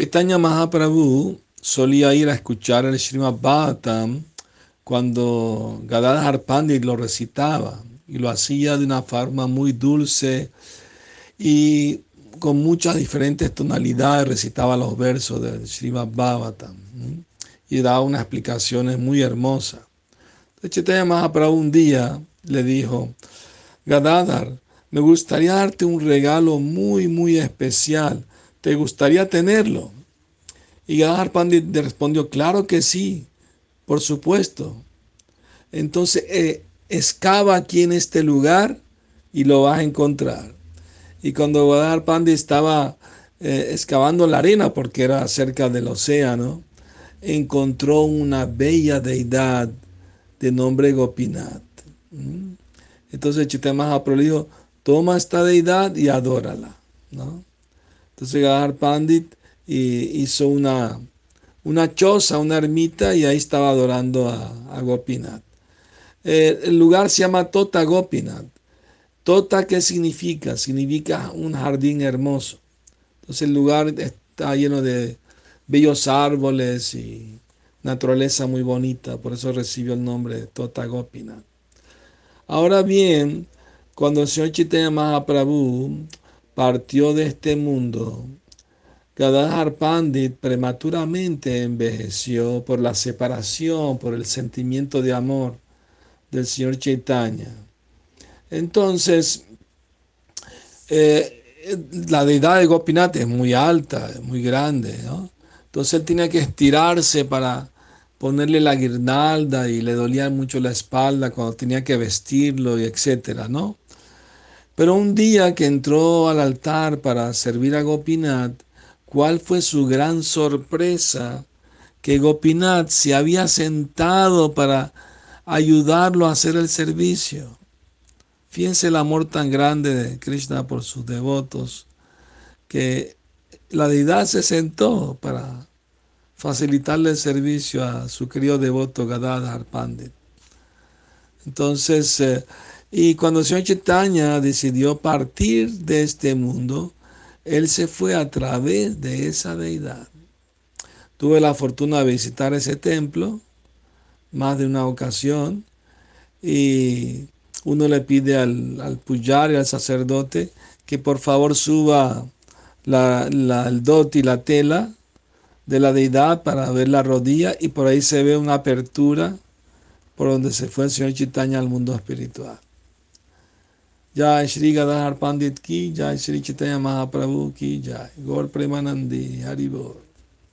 Chaitanya Mahaprabhu solía ir a escuchar el Srimad Bhagavatam cuando Gadadhar Pandit lo recitaba y lo hacía de una forma muy dulce y con muchas diferentes tonalidades recitaba los versos del Srimad Bhagavatam y daba unas explicaciones muy hermosas. Chaitanya Mahaprabhu un día le dijo, Gadadhar, me gustaría darte un regalo muy, muy especial. ¿Te gustaría tenerlo? Y Gadadhar Pandit respondió, claro que sí, por supuesto. Entonces, eh, excava aquí en este lugar y lo vas a encontrar. Y cuando Gadadhar Pandit estaba eh, excavando la arena, porque era cerca del océano, encontró una bella deidad de nombre Gopinath. ¿Mm? Entonces Chaitanya Mahaprabhu le dijo, toma esta deidad y adórala. ¿no? Entonces Gadar Pandit hizo una, una choza, una ermita, y ahí estaba adorando a, Gopinath. Eh, el lugar se llama Tota Gopinath. Tota, ¿qué significa? Significa un jardín hermoso. Entonces el lugar está lleno de bellos árboles y naturaleza muy bonita, por eso recibió el nombre de Tota Gopinath. Ahora bien, cuando el señor Chaitanya Mahaprabhu partió de este mundo, Gadadhar Pandit prematuramente envejeció por la separación, por el sentimiento de amor del señor Chaitanya. Entonces, eh, la deidad de Gopinath es muy alta, muy grande, ¿no? Entonces él tenía que estirarse para ponerle la guirnalda y le dolía mucho la espalda cuando tenía que vestirlo y etcétera, ¿no? Pero un día que entró al altar para servir a Gopinath, ¿cuál fue su gran sorpresa? Que Gopinath se había sentado para ayudarlo a hacer el servicio. Fíjense el amor tan grande de Krishna por sus devotos, que la deidad se sentó para facilitarle el servicio a su querido devoto Gadadhar Pandit. Entonces, eh, y cuando señor Chaitanya decidió partir de este mundo, él se fue a través de esa deidad. Tuve la fortuna de visitar ese templo más de una ocasión y uno le pide al, al puyar y al sacerdote que por favor suba la, el dot y la tela de la deidad para ver la rodilla y por ahí se ve una apertura por donde se fue el señor Chaitanya al mundo espiritual. जय श्री गदाधर पंडित की जय श्री चितया महाप्रभु की जय। गौर प्रेमानंदी हरिबोल